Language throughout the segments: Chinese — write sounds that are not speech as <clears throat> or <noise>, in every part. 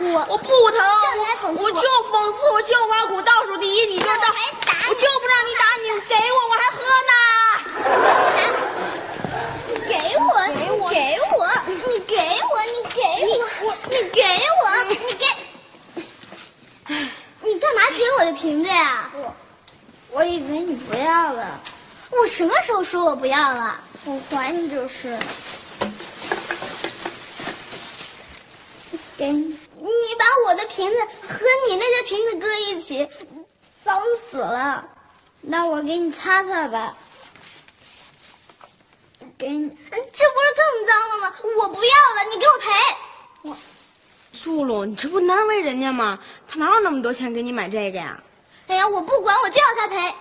我？我不疼，我我就讽刺，我就挖苦，倒数第一，你就那到我就不让你打你，给我，我还喝呢。给我，给我，给我，你给我，你给我，你给我，你给，你干嘛捡我的瓶子呀？我，我以为你不要了。我什么时候说我不要了？我还你就是。给，你把我的瓶子和你那些瓶子搁一起，脏死了。那我给你擦擦吧。给你，这不是更脏了吗？我不要了，你给我赔。我露露，你这不难为人家吗？他哪有那么多钱给你买这个呀？哎呀，我不管，我就要他赔。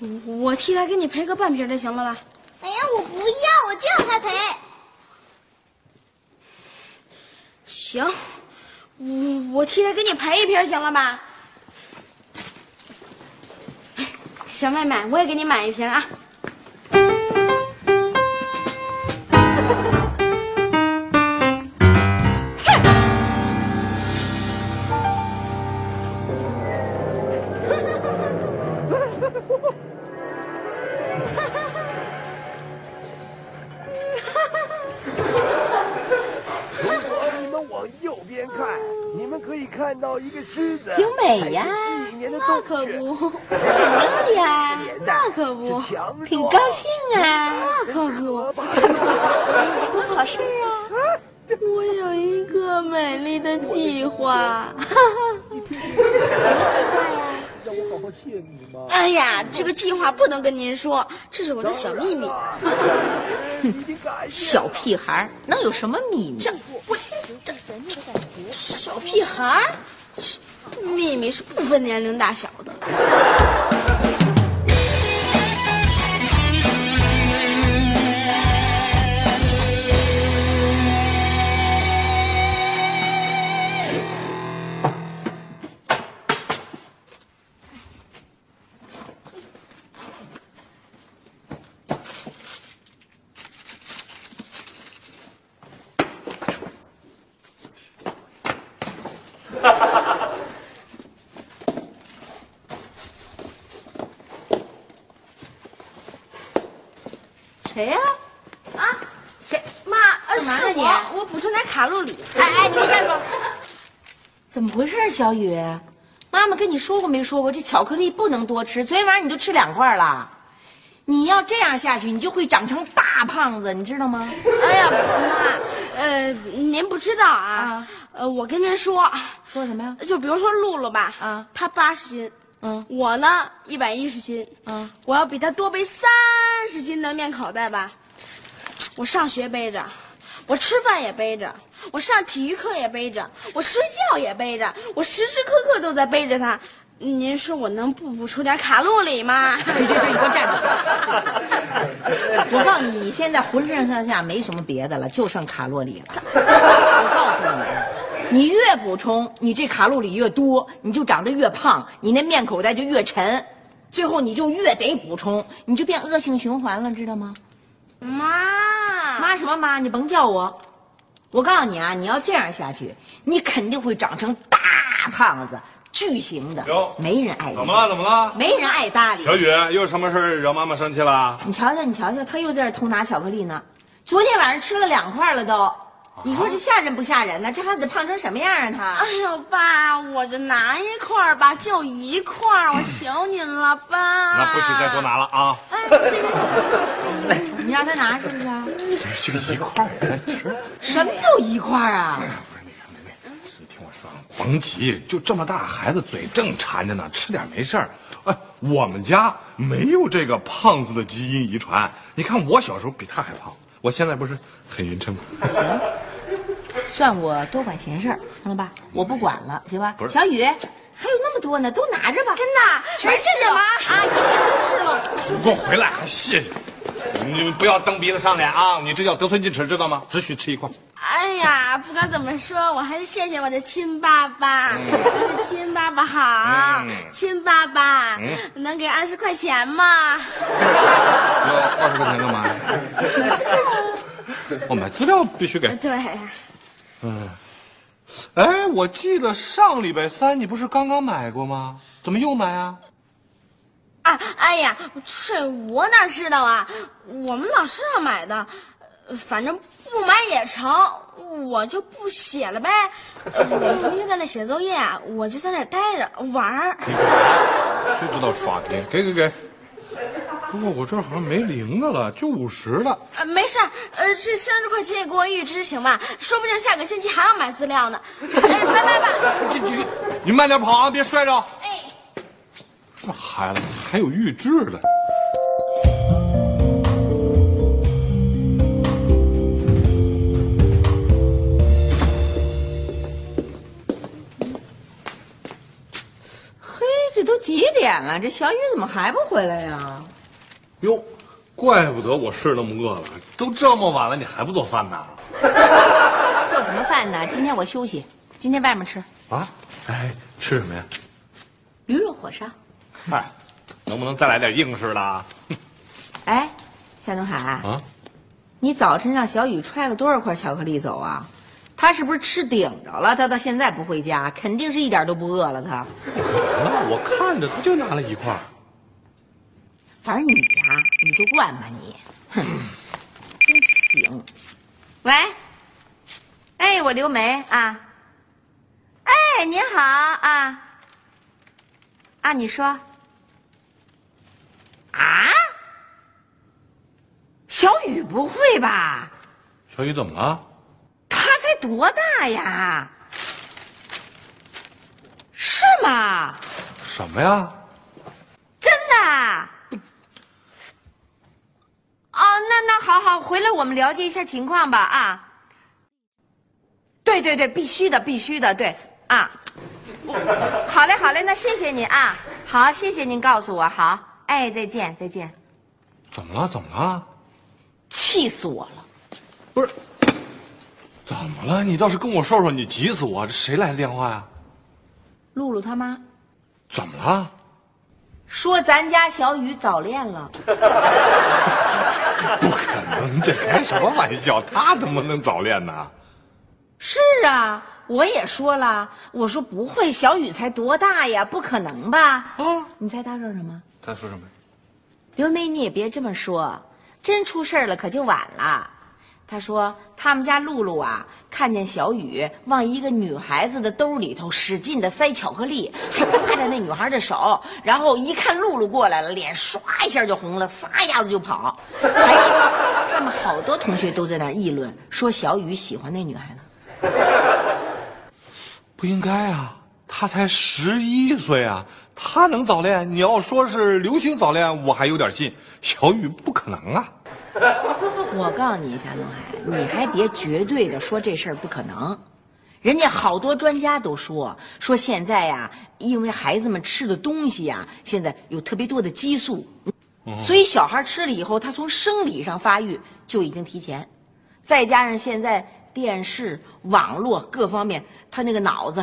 我我替他给你赔个半瓶就行了吧？哎呀，我不要，我就要他赔。行，我我替他给你赔一瓶行了吧？小妹妹，我也给你买一瓶啊。看，你们可以看到一个狮子，挺美呀那可不，<laughs> 对呀，那可不挺高兴啊，<laughs> 那可不。什么 <laughs> 好事啊？我有一个美丽的计划。什么计划呀让我好好谢你吗。哎呀，这个计划不能跟您说，这是我的小秘密。小屁孩能有什么秘密？屁孩儿，秘密是不分年龄大小的。小雨？妈妈跟你说过没说过，这巧克力不能多吃。昨天晚上你就吃两块了，你要这样下去，你就会长成大胖子，你知道吗？<laughs> 哎呀，妈，呃，您不知道啊，啊呃，我跟您说，说什么呀？就比如说露露吧，啊她八十斤，嗯我呢一百一十斤，嗯，我要比她多背三十斤的面口袋吧。我上学背着，我吃饭也背着，我上体育课也背着，我睡觉也背着，我时时刻刻都在背着它。您说我能不补充点卡路里吗？去去去，你给我站住！<laughs> 我告诉你，你现在浑身上下没什么别的了，就剩卡路里了。<laughs> 我告诉你，你越补充，你这卡路里越多，你就长得越胖，你那面口袋就越沉，最后你就越得补充，你就变恶性循环了，知道吗？妈，妈什么妈？你甭叫我。我告诉你啊，你要这样下去，你肯定会长成大胖子，巨型的哟，没人爱怎么了？怎么了？没人爱搭理。小雨，又什么事儿惹妈妈生气了？你瞧瞧，你瞧瞧，他又在这偷拿巧克力呢。昨天晚上吃了两块了都，你说这吓人不吓人呢？这孩子得胖成什么样啊？他哎呦，爸，我就拿一块吧，就一块，我 <clears throat> 求您了，爸。那不许再多拿了啊！哎，行行你让他拿是不是？这个一块儿人吃，什么叫一块儿啊？甭急，就这么大孩子嘴正馋着呢，吃点没事儿。哎，我们家没有这个胖子的基因遗传。你看我小时候比他还胖，我现在不是很匀称吗？行，算我多管闲事儿，行了吧？我不管了，行吧？不是小雨，还有那么多呢，都拿着吧。真的，全谢谢了妈。啊，一天都吃了。你给我回来，还谢谢你！们不要蹬鼻子上脸啊！你这叫得寸进尺，知道吗？只许吃一块。哎呀，不管怎么说，我还是谢谢我的亲爸爸，还是亲爸爸好，亲爸爸，能给二十块钱吗？要二十块钱干嘛？我买资料必须给。对，嗯哎，我记得上礼拜三你不是刚刚买过吗？怎么又买啊？啊，哎呀，这我哪知道啊？我们老师让买的，呃反正不买也成，我就不写了呗。呃我们同学在那写作业啊，我就在那待着玩儿。就知道耍贫，给给给。不过我这好像没零的了，就五十了。呃，没事儿，呃，这三十块钱也给我预支行吧？说不定下个星期还要买资料呢。哎，拜拜吧。你你，你慢点跑啊，别摔着。哎。这孩子还有预制的。嘿，这都几点了？这小雨怎么还不回来呀？哟，怪不得我是那么饿了，都这么晚了，你还不做饭呢？<laughs> 做什么饭呢？今天我休息，今天外面吃啊？哎，吃什么呀？驴肉火烧。嗨，能不能再来点硬式的啊？<laughs> 哎，夏东海，啊，你早晨让小雨揣了多少块巧克力走啊？他是不是吃顶着了？他到现在不回家，肯定是一点都不饿了。他，那我看着他就拿了一块。反正你呀、你就惯吧你，哼，真行。喂，哎，我刘梅啊，哎，您好啊，啊，你说，啊，小雨不会吧？小雨怎么了？他才多大呀？是吗？什么呀？真的？哦，那那好好，回来我们了解一下情况吧啊。对对对，必须的，必须的，对啊。好嘞，好嘞，那谢谢你啊。好，谢谢您告诉我，好，哎，再见，再见。怎么了？怎么了？气死我了！不是，怎么了？你倒是跟我说说，你急死我！这谁来的电话呀？露露他妈怎么了？说咱家小雨早恋了。<laughs> 不可能，这开什么玩笑？他怎么能早恋呢？是啊，我也说了，我说不会，小雨才多大呀，不可能吧？啊，你猜他说什么？他说什么？刘梅，你也别这么说，真出事儿了可就晚了。他说他们家露露啊，看见小雨往一个女孩子的兜里头使劲的塞巧克力，<laughs> 还搭着那女孩的手，然后一看露露过来了，脸唰一下就红了，撒丫子就跑。还说他们好多同学都在那议论，说小雨喜欢那女孩呢。不应该啊，他才十一岁啊，他能早恋？你要说是流行早恋，我还有点信。小雨不可能啊。<laughs> 我告诉你，夏东海，你还别绝对的说这事儿不可能。人家好多专家都说，说现在呀，因为孩子们吃的东西呀，现在有特别多的激素，所以小孩吃了以后，他从生理上发育就已经提前，再加上现在电视、网络各方面，他那个脑子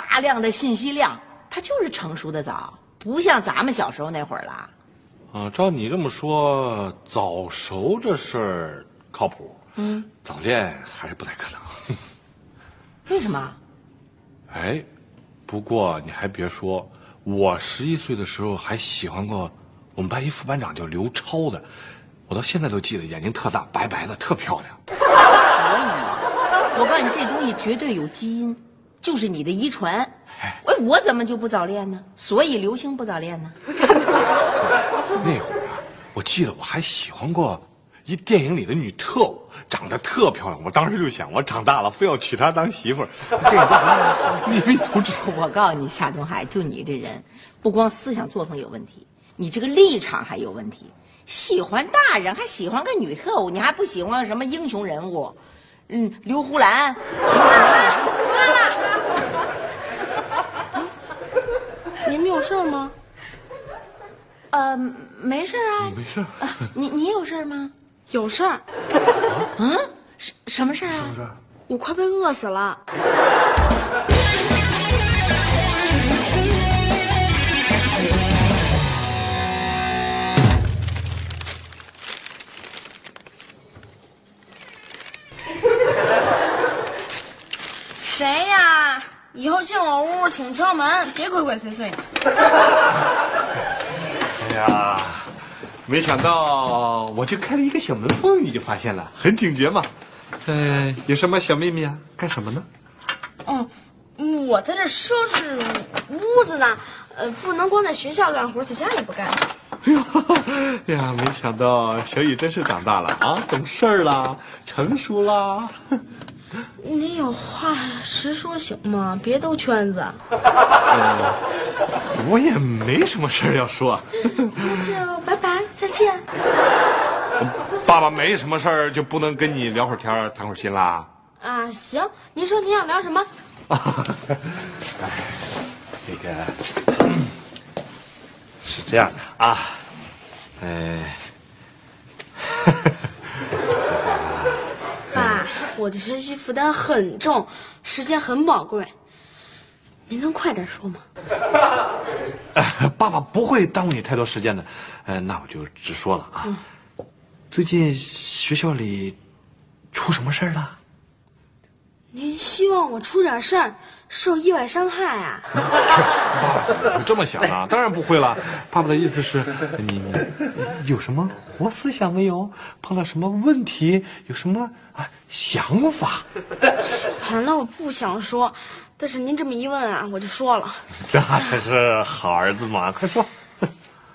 大量的信息量，他就是成熟的早，不像咱们小时候那会儿了。啊，照你这么说，早熟这事儿靠谱。嗯，早恋还是不太可能。<laughs> 为什么？哎，不过你还别说，我十一岁的时候还喜欢过我们班一副班长叫刘超的，我到现在都记得，眼睛特大，白白的，特漂亮。<laughs> 所以，我告诉你，这东西绝对有基因，就是你的遗传。哎，我怎么就不早恋呢？所以刘星不早恋呢？<laughs> 那会儿啊，我记得我还喜欢过一电影里的女特务，长得特漂亮。我当时就想，我长大了非要娶她当媳妇儿。电影叫什么？秘密图纸。我告诉你，夏东海，就你这人，不光思想作风有问题，你这个立场还有问题。喜欢大人，还喜欢个女特务，你还不喜欢什么英雄人物？嗯，刘胡兰。<laughs> 你们有事吗？呃，没事啊。没事。啊，你你有事吗？有事儿，嗯，什什么事儿啊？我快被饿死了。谁呀？以后进我屋请敲门，别鬼鬼祟祟的。哎呀，没想到我就开了一个小门缝，你就发现了，很警觉嘛。嗯、有什么小秘密啊？干什么呢？哦，嗯我在这收拾屋子呢，呃，不能光在学校干活，在家里不干。哎呀，哎呀，没想到小雨真是长大了啊，懂事儿啦，成熟啦。你有话实说行吗？别兜圈子。<laughs> 我也没什么事儿要说。<laughs> 那就拜拜，再见。<laughs> 爸爸没什么事儿，就不能跟你聊会儿天儿谈会儿心啦？啊，行，您说您想聊什么？哎这个嗯是这样的啊，呃，爸，我的学习负担很重，时间很宝贵，您能快点说吗？<laughs> 爸爸不会耽误你太多时间的。呃，那我就直说了啊。最近学校里出什么事儿了？您希望我出点事儿，受意外伤害啊？<laughs> 去，爸爸怎么会这么想呢？当然不会了。爸爸的意思是，你你有什么活思想没有？碰到什么问题？有什么啊想法？<laughs> 本来我不想说，但是您这么一问啊，我就说了。那才是好儿子嘛！快说。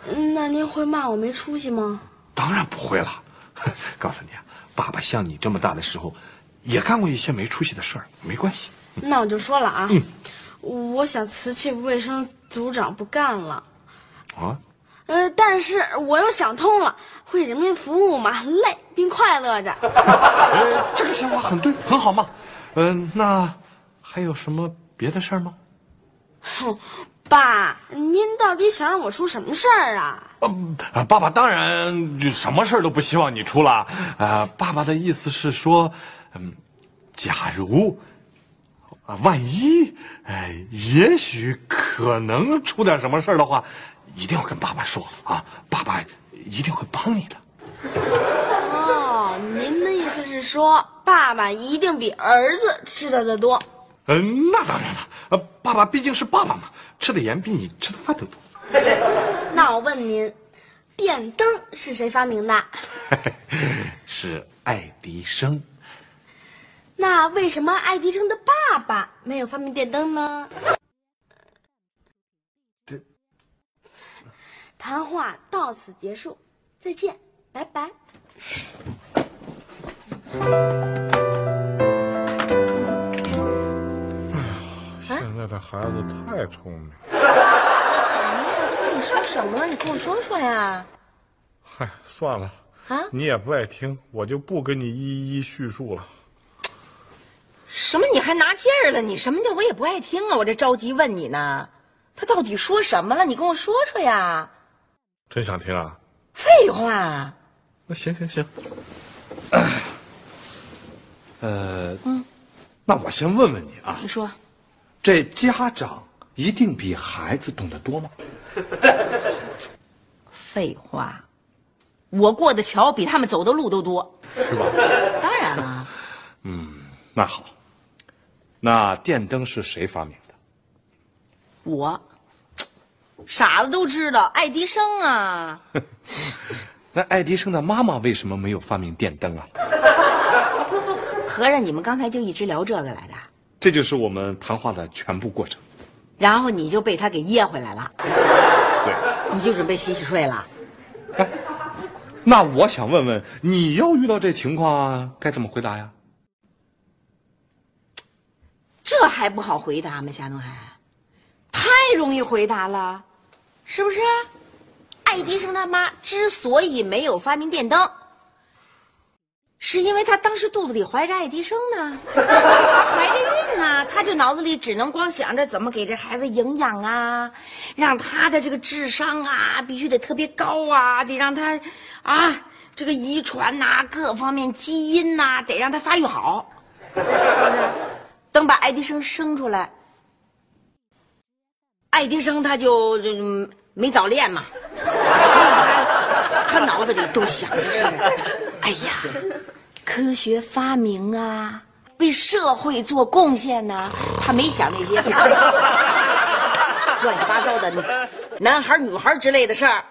嗯那您会骂我没出息吗？当然不会了。<laughs> 告诉你啊，爸爸像你这么大的时候，也干过一些没出息的事儿，没关系。<laughs> 那我就说了啊，我想辞去卫生组长不干了。啊，呃，但是我又想通了，为人民服务嘛，累并快乐着。<laughs> 呃，这个想法很对，很好嘛。嗯、那还有什么别的事儿吗？哼，<laughs> 爸，您到底想让我出什么事儿啊？嗯、啊爸爸当然就什么事儿都不希望你出了。呃，爸爸的意思是说，嗯，假如啊，万一，哎，也许可能出点什么事儿的话，一定要跟爸爸说啊，爸爸一定会帮你的。哦，您的意思是说，爸爸一定比儿子知道的多？嗯，那当然了，呃，爸爸毕竟是爸爸嘛，吃的盐比你吃的饭都多。<laughs> 那我问您，电灯是谁发明的？<laughs> 是爱迪生。那为什么爱迪生的爸爸没有发明电灯呢？这谈话到此结束，再见，拜拜。现在的孩子太聪明，他跟你说什么了？你跟我说说呀。嗨，算了，啊？你也不爱听，我就不跟你一一叙述了。什么？你还拿劲儿了？你什么叫我也不爱听啊？我这着急问你呢，他到底说什么了？你跟我说说呀。真想听啊？废话，那行行行，呃，嗯那我先问问你啊，你说这家长一定比孩子懂得多吗？<laughs> 废话，我过的桥比他们走的路都多。是吧？当然了，嗯那好，那电灯是谁发明的？我傻子都知道，爱迪生啊。<laughs> 那爱迪生的妈妈为什么没有发明电灯啊？<laughs> 合着你们刚才就一直聊这个来着，这就是我们谈话的全部过程。然后你就被他给噎回来了，<laughs> 对，你就准备洗洗睡了。那我想问问，你要遇到这情况该怎么回答呀？这还不好回答吗？夏东海，太容易回答了，是不是？爱迪生他妈之所以没有发明电灯，是因为他当时肚子里怀着爱迪生呢，怀着孕呢，他就脑子里只能光想着怎么给这孩子营养啊，让他的这个智商啊必须得特别高啊，得让他啊这个遗传呐、各方面基因呐、得让他发育好，是不是？等把爱迪生生出来，爱迪生他就没早恋嘛，所以他他脑子里都想的是，哎呀，科学发明啊，为社会做贡献呐、他没想那些乱七八糟的男孩女孩之类的事儿。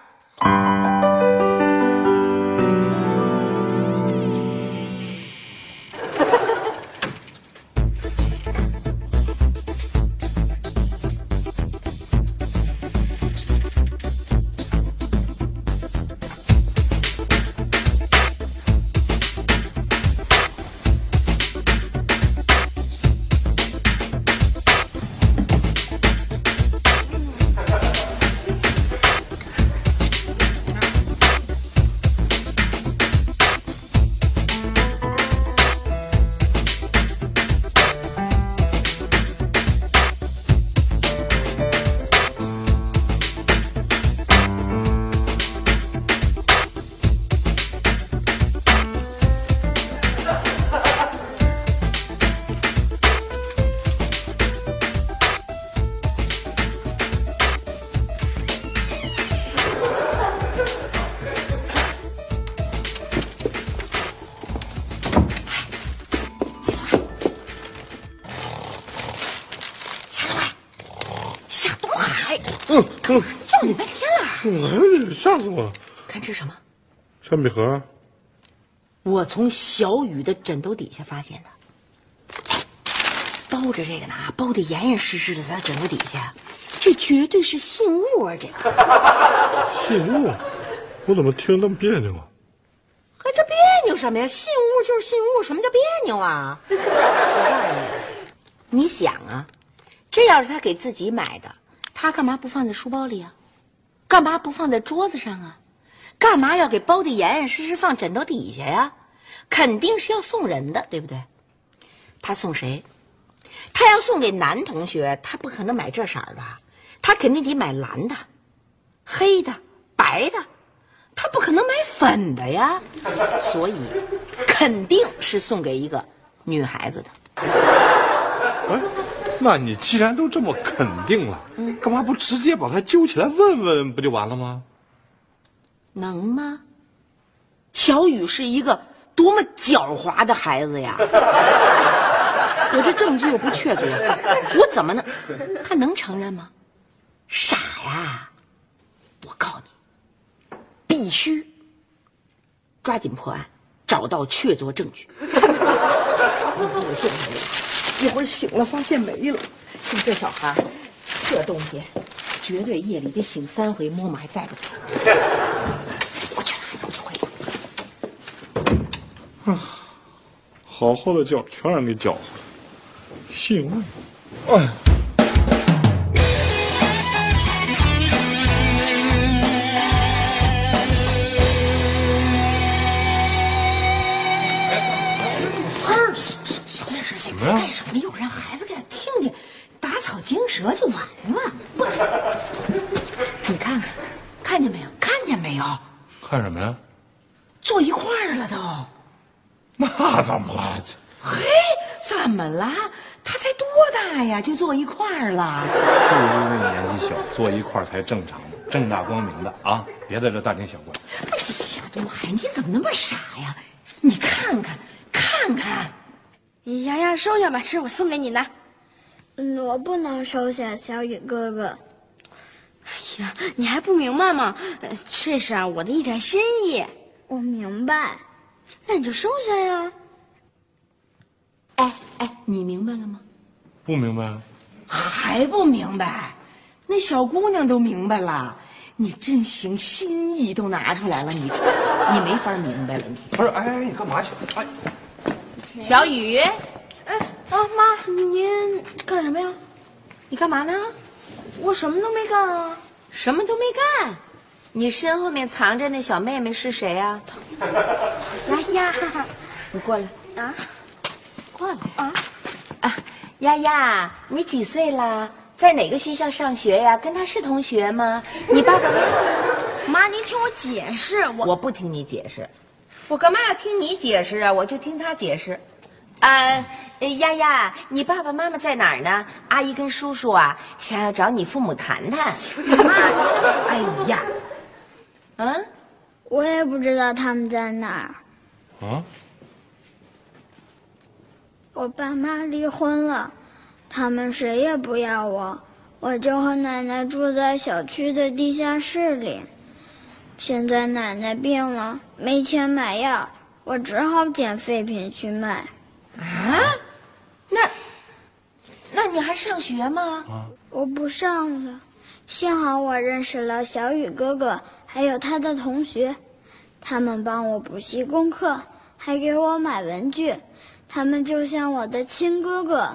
嗯嗯，叫你半天了，哎，吓死我了！看这是什么？铅笔盒，我从小雨的枕头底下发现的，包着这个呢，包的严严实实的，在枕头底下，这绝对是信物啊！这个信物，我怎么听着那么别扭啊？和这别扭什么呀？信物就是信物，什么叫别扭啊？我告诉你，你想啊，这要是他给自己买的，他干嘛不放在书包里啊？干嘛不放在桌子上啊？干嘛要给包的严严实实放枕头底下呀？肯定是要送人的，对不对？他送谁？他要送给男同学，他不可能买这色儿吧？他肯定得买蓝的、黑的、白的，他不可能买粉的呀。所以，肯定是送给一个女孩子的。那你既然都这么肯定了，干嘛不直接把他揪起来问问，不就完了吗？能吗？小雨是一个多么狡猾的孩子呀！<laughs> 我这证据又不确凿，我怎么能？他能承认吗？傻呀！我告诉你，必须抓紧破案，找到确凿证据。<laughs> <laughs> 一会儿醒了发现没了。就这小孩，这东西绝对夜里得醒三回，摸摸还在不在。我去拿油回来。好好的觉全让给搅和了。信物，哎，草惊蛇就完了。不，你看看，看见没有？看见没有？看什么呀？坐一块儿了都。那怎么了？<laughs> 嘿，怎么了？他才多大呀，就坐一块儿了？就是因为年纪小，坐一块儿才正常的，正大光明的啊！别在这大惊小怪。哎呀，夏东海，你怎么那么傻呀？你看看，看看，洋洋收下吧，这是我送给你的。嗯，我不能收下小雨哥哥。哎呀，你还不明白吗？呃这是啊我的一点心意，我明白。那你就收下呀。哎哎，你明白了吗？不明白啊？还不明白？那小姑娘都明白了。你真行，心意都拿出来了，你你没法明白了，你不是，哎哎，你干嘛去？哎，小雨，哎啊妈，您干什么呀？你干嘛呢？我什么都没干啊。什么都没干，你身后面藏着那小妹妹是谁呀、<laughs> 丫丫，<laughs> 你过来啊，过来啊！啊！丫丫，你几岁了？在哪个学校上学呀？跟他是同学吗？你爸爸妈妈？<laughs> 妈，您听我解释，我我不听你解释，我干嘛要听你解释啊？我就听他解释。啊，呃丫丫，你爸爸妈妈在哪儿呢？阿姨跟叔叔啊，想要找你父母谈谈。<laughs> 哎呀，嗯，我也不知道他们在哪儿。啊，我爸妈离婚了，他们谁也不要我，我就和奶奶住在小区的地下室里。现在奶奶病了，没钱买药，我只好捡废品去卖。啊，那，那你还上学吗？我不上了，幸好我认识了小雨哥哥，还有他的同学，他们帮我补习功课，还给我买文具，他们就像我的亲哥哥。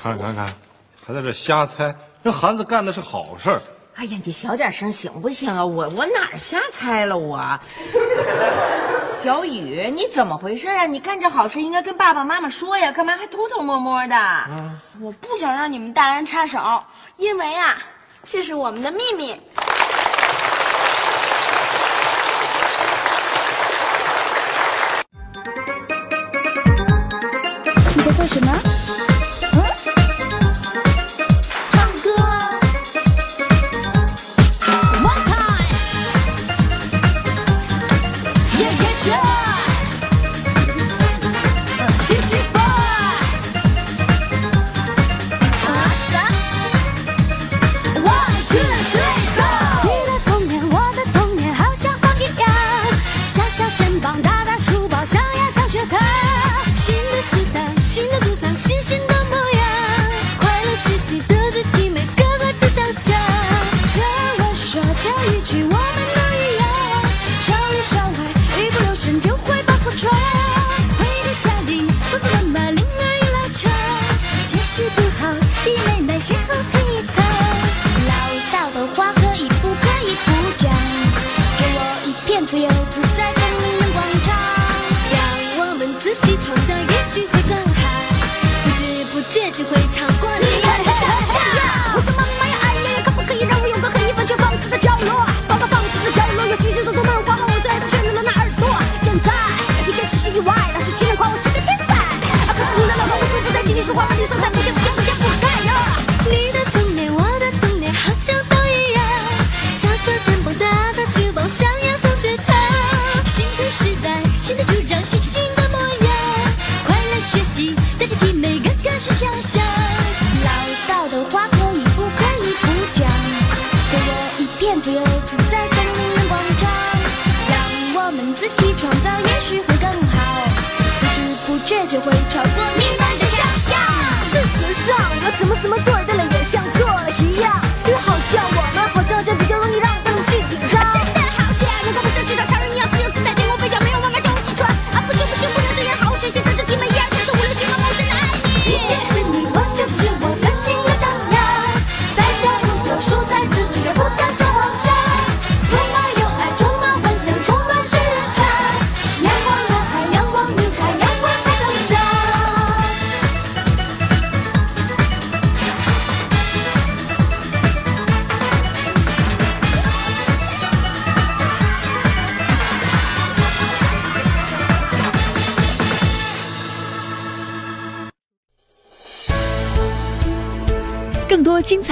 看看看，还在这瞎猜，这韩子干的是好事儿。哎呀，你小点声行不行啊？我我哪儿瞎猜了我？<laughs> 小雨，你怎么回事啊？你干这好事应该跟爸爸妈妈说呀，干嘛还偷偷摸摸的？我不想让你们大人插手，因为啊，这是我们的秘密。你在做什么？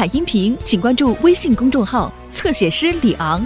彩音频，请关注微信公众号“侧写师李昂”。